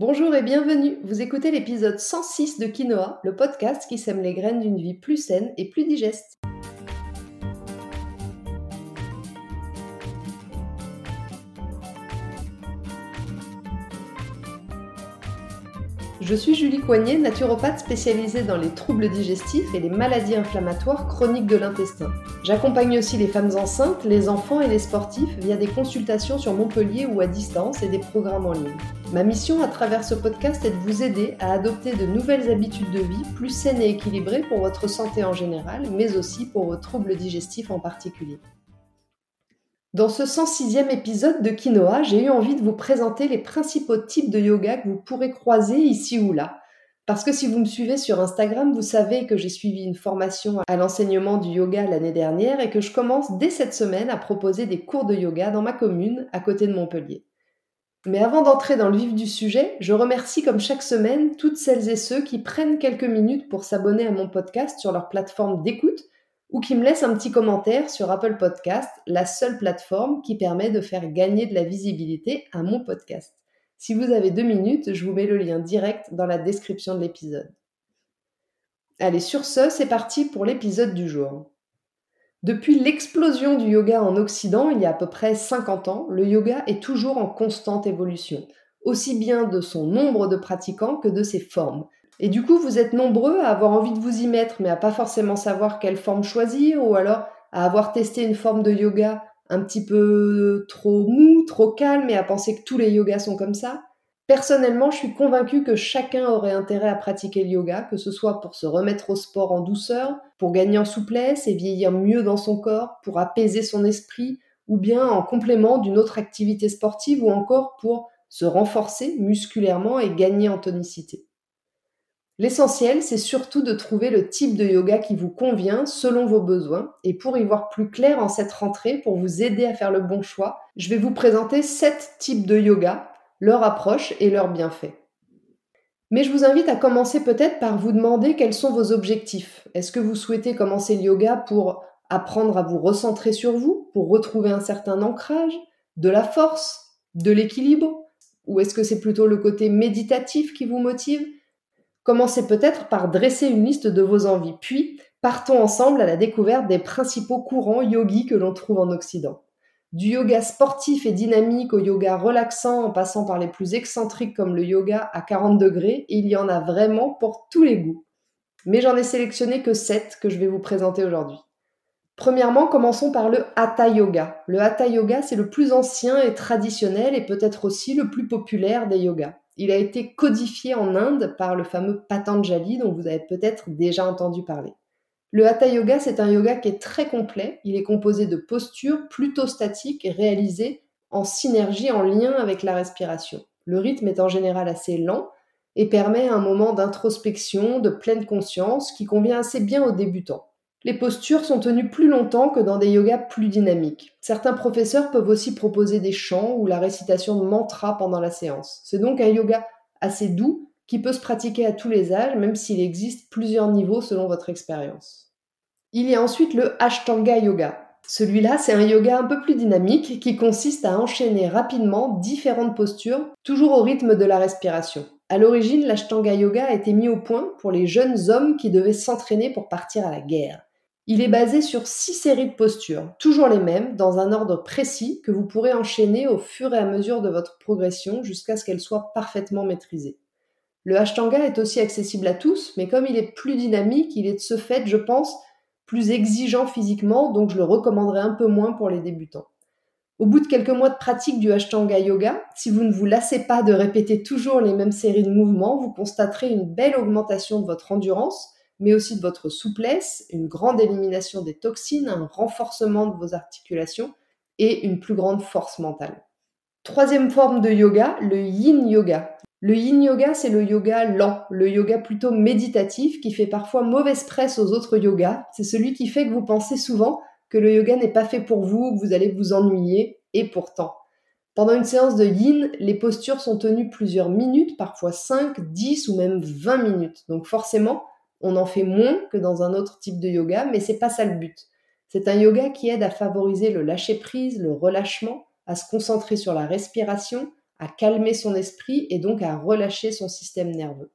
Bonjour et bienvenue. Vous écoutez l'épisode 106 de Quinoa, le podcast qui sème les graines d'une vie plus saine et plus digeste. Je suis Julie Coignet, naturopathe spécialisée dans les troubles digestifs et les maladies inflammatoires chroniques de l'intestin. J'accompagne aussi les femmes enceintes, les enfants et les sportifs via des consultations sur Montpellier ou à distance et des programmes en ligne. Ma mission à travers ce podcast est de vous aider à adopter de nouvelles habitudes de vie plus saines et équilibrées pour votre santé en général, mais aussi pour vos troubles digestifs en particulier. Dans ce 106e épisode de Quinoa, j'ai eu envie de vous présenter les principaux types de yoga que vous pourrez croiser ici ou là. Parce que si vous me suivez sur Instagram, vous savez que j'ai suivi une formation à l'enseignement du yoga l'année dernière et que je commence dès cette semaine à proposer des cours de yoga dans ma commune, à côté de Montpellier. Mais avant d'entrer dans le vif du sujet, je remercie comme chaque semaine toutes celles et ceux qui prennent quelques minutes pour s'abonner à mon podcast sur leur plateforme d'écoute ou qui me laisse un petit commentaire sur Apple Podcast, la seule plateforme qui permet de faire gagner de la visibilité à mon podcast. Si vous avez deux minutes, je vous mets le lien direct dans la description de l'épisode. Allez, sur ce, c'est parti pour l'épisode du jour. Depuis l'explosion du yoga en Occident, il y a à peu près 50 ans, le yoga est toujours en constante évolution, aussi bien de son nombre de pratiquants que de ses formes. Et du coup, vous êtes nombreux à avoir envie de vous y mettre, mais à pas forcément savoir quelle forme choisir, ou alors à avoir testé une forme de yoga un petit peu trop mou, trop calme, et à penser que tous les yogas sont comme ça. Personnellement, je suis convaincue que chacun aurait intérêt à pratiquer le yoga, que ce soit pour se remettre au sport en douceur, pour gagner en souplesse et vieillir mieux dans son corps, pour apaiser son esprit, ou bien en complément d'une autre activité sportive, ou encore pour se renforcer musculairement et gagner en tonicité. L'essentiel, c'est surtout de trouver le type de yoga qui vous convient selon vos besoins. Et pour y voir plus clair en cette rentrée, pour vous aider à faire le bon choix, je vais vous présenter sept types de yoga, leur approche et leurs bienfaits. Mais je vous invite à commencer peut-être par vous demander quels sont vos objectifs. Est-ce que vous souhaitez commencer le yoga pour apprendre à vous recentrer sur vous, pour retrouver un certain ancrage, de la force, de l'équilibre? Ou est-ce que c'est plutôt le côté méditatif qui vous motive? Commencez peut-être par dresser une liste de vos envies, puis partons ensemble à la découverte des principaux courants yogis que l'on trouve en Occident. Du yoga sportif et dynamique au yoga relaxant en passant par les plus excentriques comme le yoga à 40 degrés, il y en a vraiment pour tous les goûts. Mais j'en ai sélectionné que 7 que je vais vous présenter aujourd'hui. Premièrement, commençons par le Hatha Yoga. Le Hatha Yoga, c'est le plus ancien et traditionnel et peut-être aussi le plus populaire des yogas. Il a été codifié en Inde par le fameux Patanjali dont vous avez peut-être déjà entendu parler. Le Hatha Yoga, c'est un yoga qui est très complet. Il est composé de postures plutôt statiques réalisées en synergie, en lien avec la respiration. Le rythme est en général assez lent et permet un moment d'introspection, de pleine conscience qui convient assez bien aux débutants. Les postures sont tenues plus longtemps que dans des yogas plus dynamiques. Certains professeurs peuvent aussi proposer des chants ou la récitation de mantras pendant la séance. C'est donc un yoga assez doux qui peut se pratiquer à tous les âges, même s'il existe plusieurs niveaux selon votre expérience. Il y a ensuite le Ashtanga Yoga. Celui-là, c'est un yoga un peu plus dynamique qui consiste à enchaîner rapidement différentes postures, toujours au rythme de la respiration. À l'origine, l'Ashtanga Yoga a été mis au point pour les jeunes hommes qui devaient s'entraîner pour partir à la guerre. Il est basé sur six séries de postures, toujours les mêmes, dans un ordre précis que vous pourrez enchaîner au fur et à mesure de votre progression jusqu'à ce qu'elles soient parfaitement maîtrisées. Le Ashtanga est aussi accessible à tous, mais comme il est plus dynamique, il est de ce fait, je pense, plus exigeant physiquement, donc je le recommanderais un peu moins pour les débutants. Au bout de quelques mois de pratique du Ashtanga Yoga, si vous ne vous lassez pas de répéter toujours les mêmes séries de mouvements, vous constaterez une belle augmentation de votre endurance, mais aussi de votre souplesse, une grande élimination des toxines, un renforcement de vos articulations et une plus grande force mentale. Troisième forme de yoga, le yin yoga. Le yin yoga, c'est le yoga lent, le yoga plutôt méditatif qui fait parfois mauvaise presse aux autres yogas. C'est celui qui fait que vous pensez souvent que le yoga n'est pas fait pour vous, que vous allez vous ennuyer, et pourtant. Pendant une séance de yin, les postures sont tenues plusieurs minutes, parfois 5, 10 ou même 20 minutes. Donc forcément, on en fait moins que dans un autre type de yoga, mais c'est pas ça le but. C'est un yoga qui aide à favoriser le lâcher prise, le relâchement, à se concentrer sur la respiration, à calmer son esprit et donc à relâcher son système nerveux.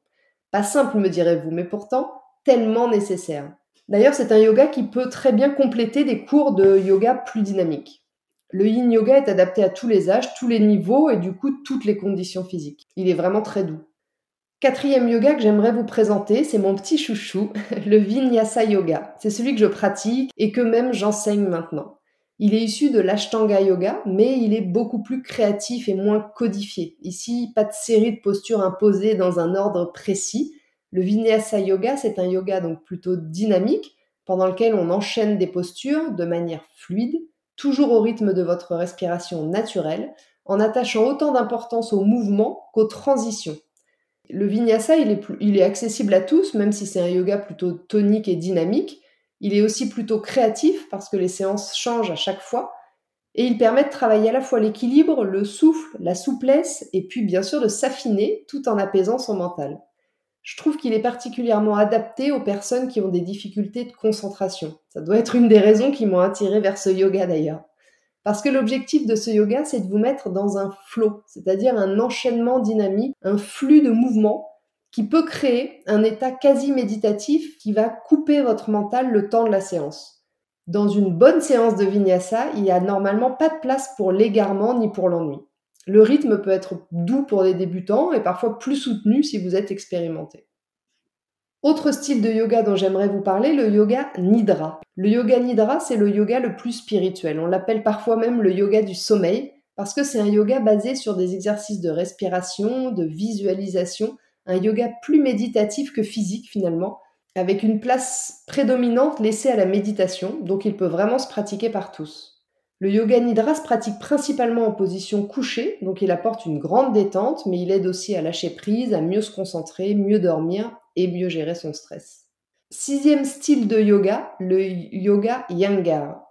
Pas simple, me direz-vous, mais pourtant tellement nécessaire. D'ailleurs, c'est un yoga qui peut très bien compléter des cours de yoga plus dynamiques. Le yin yoga est adapté à tous les âges, tous les niveaux et du coup toutes les conditions physiques. Il est vraiment très doux. Quatrième yoga que j'aimerais vous présenter, c'est mon petit chouchou, le Vinyasa Yoga. C'est celui que je pratique et que même j'enseigne maintenant. Il est issu de l'Ashtanga Yoga, mais il est beaucoup plus créatif et moins codifié. Ici, pas de série de postures imposées dans un ordre précis. Le Vinyasa Yoga, c'est un yoga donc plutôt dynamique, pendant lequel on enchaîne des postures de manière fluide, toujours au rythme de votre respiration naturelle, en attachant autant d'importance au mouvement qu'aux transitions. Le vinyasa, il est, accessible à tous, même si c'est un yoga plutôt tonique et dynamique. Il est aussi plutôt créatif parce que les séances changent à chaque fois. Et il permet de travailler à la fois l'équilibre, le souffle, la souplesse, et puis bien sûr de s'affiner tout en apaisant son mental. Je trouve qu'il est particulièrement adapté aux personnes qui ont des difficultés de concentration. Ça doit être une des raisons qui m'ont attiré vers ce yoga d'ailleurs. Parce que l'objectif de ce yoga, c'est de vous mettre dans un flow, c'est-à-dire un enchaînement dynamique, un flux de mouvements qui peut créer un état quasi méditatif qui va couper votre mental le temps de la séance. Dans une bonne séance de vinyasa, il n'y a normalement pas de place pour l'égarement ni pour l'ennui. Le rythme peut être doux pour les débutants et parfois plus soutenu si vous êtes expérimenté. Autre style de yoga dont j'aimerais vous parler, le yoga nidra. Le yoga nidra, c'est le yoga le plus spirituel. On l'appelle parfois même le yoga du sommeil parce que c'est un yoga basé sur des exercices de respiration, de visualisation, un yoga plus méditatif que physique finalement, avec une place prédominante laissée à la méditation, donc il peut vraiment se pratiquer par tous. Le yoga nidra se pratique principalement en position couchée, donc il apporte une grande détente, mais il aide aussi à lâcher prise, à mieux se concentrer, mieux dormir et mieux gérer son stress. Sixième style de yoga, le yoga Yangar.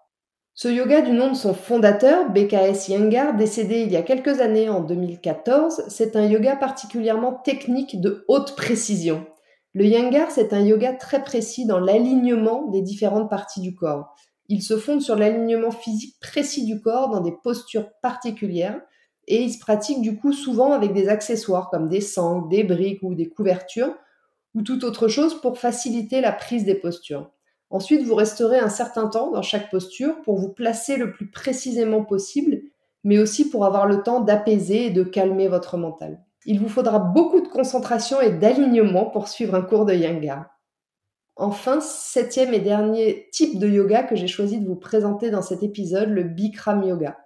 Ce yoga, du nom de son fondateur, BKS Yangar, décédé il y a quelques années en 2014, c'est un yoga particulièrement technique de haute précision. Le Yangar, c'est un yoga très précis dans l'alignement des différentes parties du corps. Il se fonde sur l'alignement physique précis du corps dans des postures particulières et il se pratique du coup souvent avec des accessoires comme des sangles, des briques ou des couvertures ou toute autre chose pour faciliter la prise des postures. Ensuite, vous resterez un certain temps dans chaque posture pour vous placer le plus précisément possible, mais aussi pour avoir le temps d'apaiser et de calmer votre mental. Il vous faudra beaucoup de concentration et d'alignement pour suivre un cours de Yanga. Enfin, septième et dernier type de yoga que j'ai choisi de vous présenter dans cet épisode, le Bikram Yoga.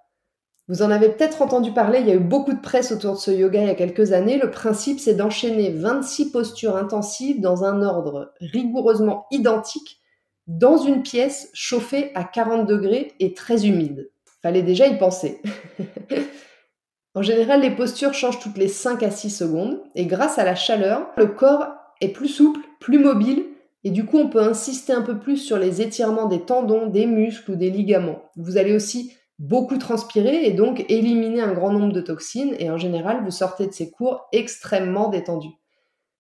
Vous en avez peut-être entendu parler, il y a eu beaucoup de presse autour de ce yoga il y a quelques années. Le principe, c'est d'enchaîner 26 postures intensives dans un ordre rigoureusement identique dans une pièce chauffée à 40 degrés et très humide. Fallait déjà y penser. en général, les postures changent toutes les 5 à 6 secondes et grâce à la chaleur, le corps est plus souple, plus mobile et du coup, on peut insister un peu plus sur les étirements des tendons, des muscles ou des ligaments. Vous allez aussi beaucoup transpirer et donc éliminer un grand nombre de toxines et en général vous sortez de ces cours extrêmement détendus.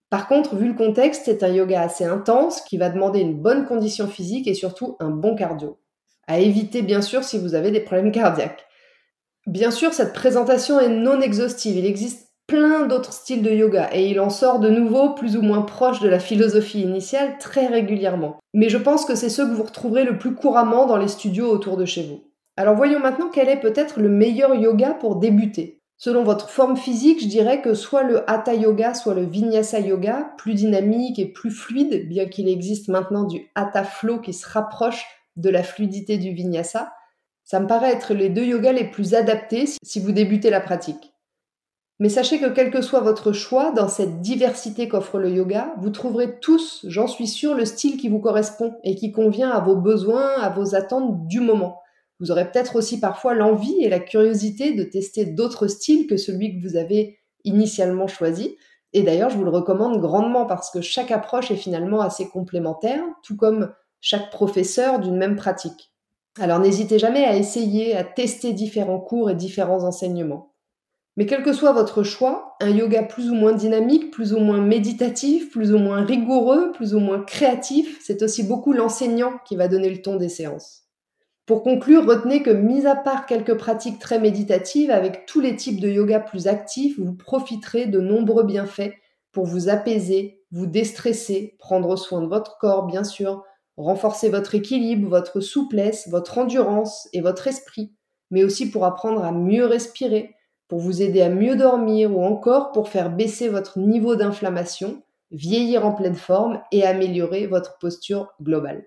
Par contre, vu le contexte, c'est un yoga assez intense qui va demander une bonne condition physique et surtout un bon cardio. À éviter bien sûr si vous avez des problèmes cardiaques. Bien sûr, cette présentation est non exhaustive. Il existe plein d'autres styles de yoga et il en sort de nouveau plus ou moins proche de la philosophie initiale très régulièrement. Mais je pense que c'est ceux que vous retrouverez le plus couramment dans les studios autour de chez vous. Alors voyons maintenant quel est peut-être le meilleur yoga pour débuter. Selon votre forme physique, je dirais que soit le Hatha Yoga, soit le Vinyasa Yoga, plus dynamique et plus fluide, bien qu'il existe maintenant du Hatha Flow qui se rapproche de la fluidité du Vinyasa, ça me paraît être les deux yogas les plus adaptés si vous débutez la pratique. Mais sachez que quel que soit votre choix, dans cette diversité qu'offre le yoga, vous trouverez tous, j'en suis sûr, le style qui vous correspond et qui convient à vos besoins, à vos attentes du moment. Vous aurez peut-être aussi parfois l'envie et la curiosité de tester d'autres styles que celui que vous avez initialement choisi. Et d'ailleurs, je vous le recommande grandement parce que chaque approche est finalement assez complémentaire, tout comme chaque professeur d'une même pratique. Alors n'hésitez jamais à essayer, à tester différents cours et différents enseignements. Mais quel que soit votre choix, un yoga plus ou moins dynamique, plus ou moins méditatif, plus ou moins rigoureux, plus ou moins créatif, c'est aussi beaucoup l'enseignant qui va donner le ton des séances. Pour conclure, retenez que, mis à part quelques pratiques très méditatives, avec tous les types de yoga plus actifs, vous profiterez de nombreux bienfaits pour vous apaiser, vous déstresser, prendre soin de votre corps, bien sûr, renforcer votre équilibre, votre souplesse, votre endurance et votre esprit, mais aussi pour apprendre à mieux respirer, pour vous aider à mieux dormir ou encore pour faire baisser votre niveau d'inflammation, vieillir en pleine forme et améliorer votre posture globale.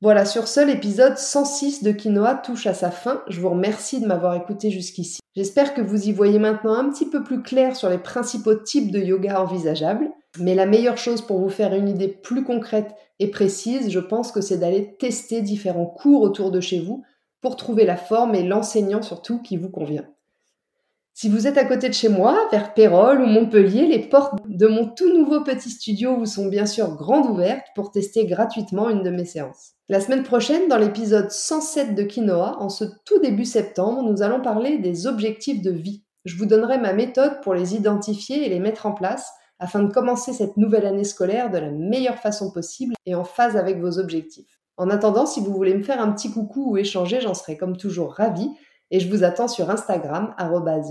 Voilà, sur ce, l'épisode 106 de Quinoa touche à sa fin. Je vous remercie de m'avoir écouté jusqu'ici. J'espère que vous y voyez maintenant un petit peu plus clair sur les principaux types de yoga envisageables. Mais la meilleure chose pour vous faire une idée plus concrète et précise, je pense que c'est d'aller tester différents cours autour de chez vous pour trouver la forme et l'enseignant surtout qui vous convient. Si vous êtes à côté de chez moi, vers Pérol ou Montpellier, les portes de mon tout nouveau petit studio vous sont bien sûr grandes ouvertes pour tester gratuitement une de mes séances. La semaine prochaine, dans l'épisode 107 de Quinoa, en ce tout début septembre, nous allons parler des objectifs de vie. Je vous donnerai ma méthode pour les identifier et les mettre en place afin de commencer cette nouvelle année scolaire de la meilleure façon possible et en phase avec vos objectifs. En attendant, si vous voulez me faire un petit coucou ou échanger, j'en serai comme toujours ravie et je vous attends sur Instagram,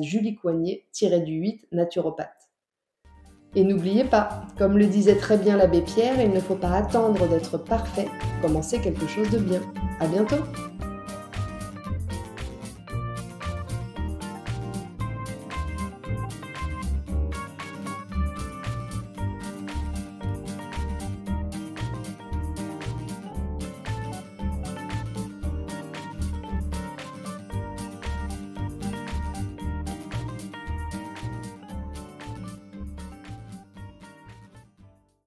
juliecoignet-du-8 naturopathe. Et n'oubliez pas, comme le disait très bien l'abbé Pierre, il ne faut pas attendre d'être parfait pour commencer quelque chose de bien. À bientôt!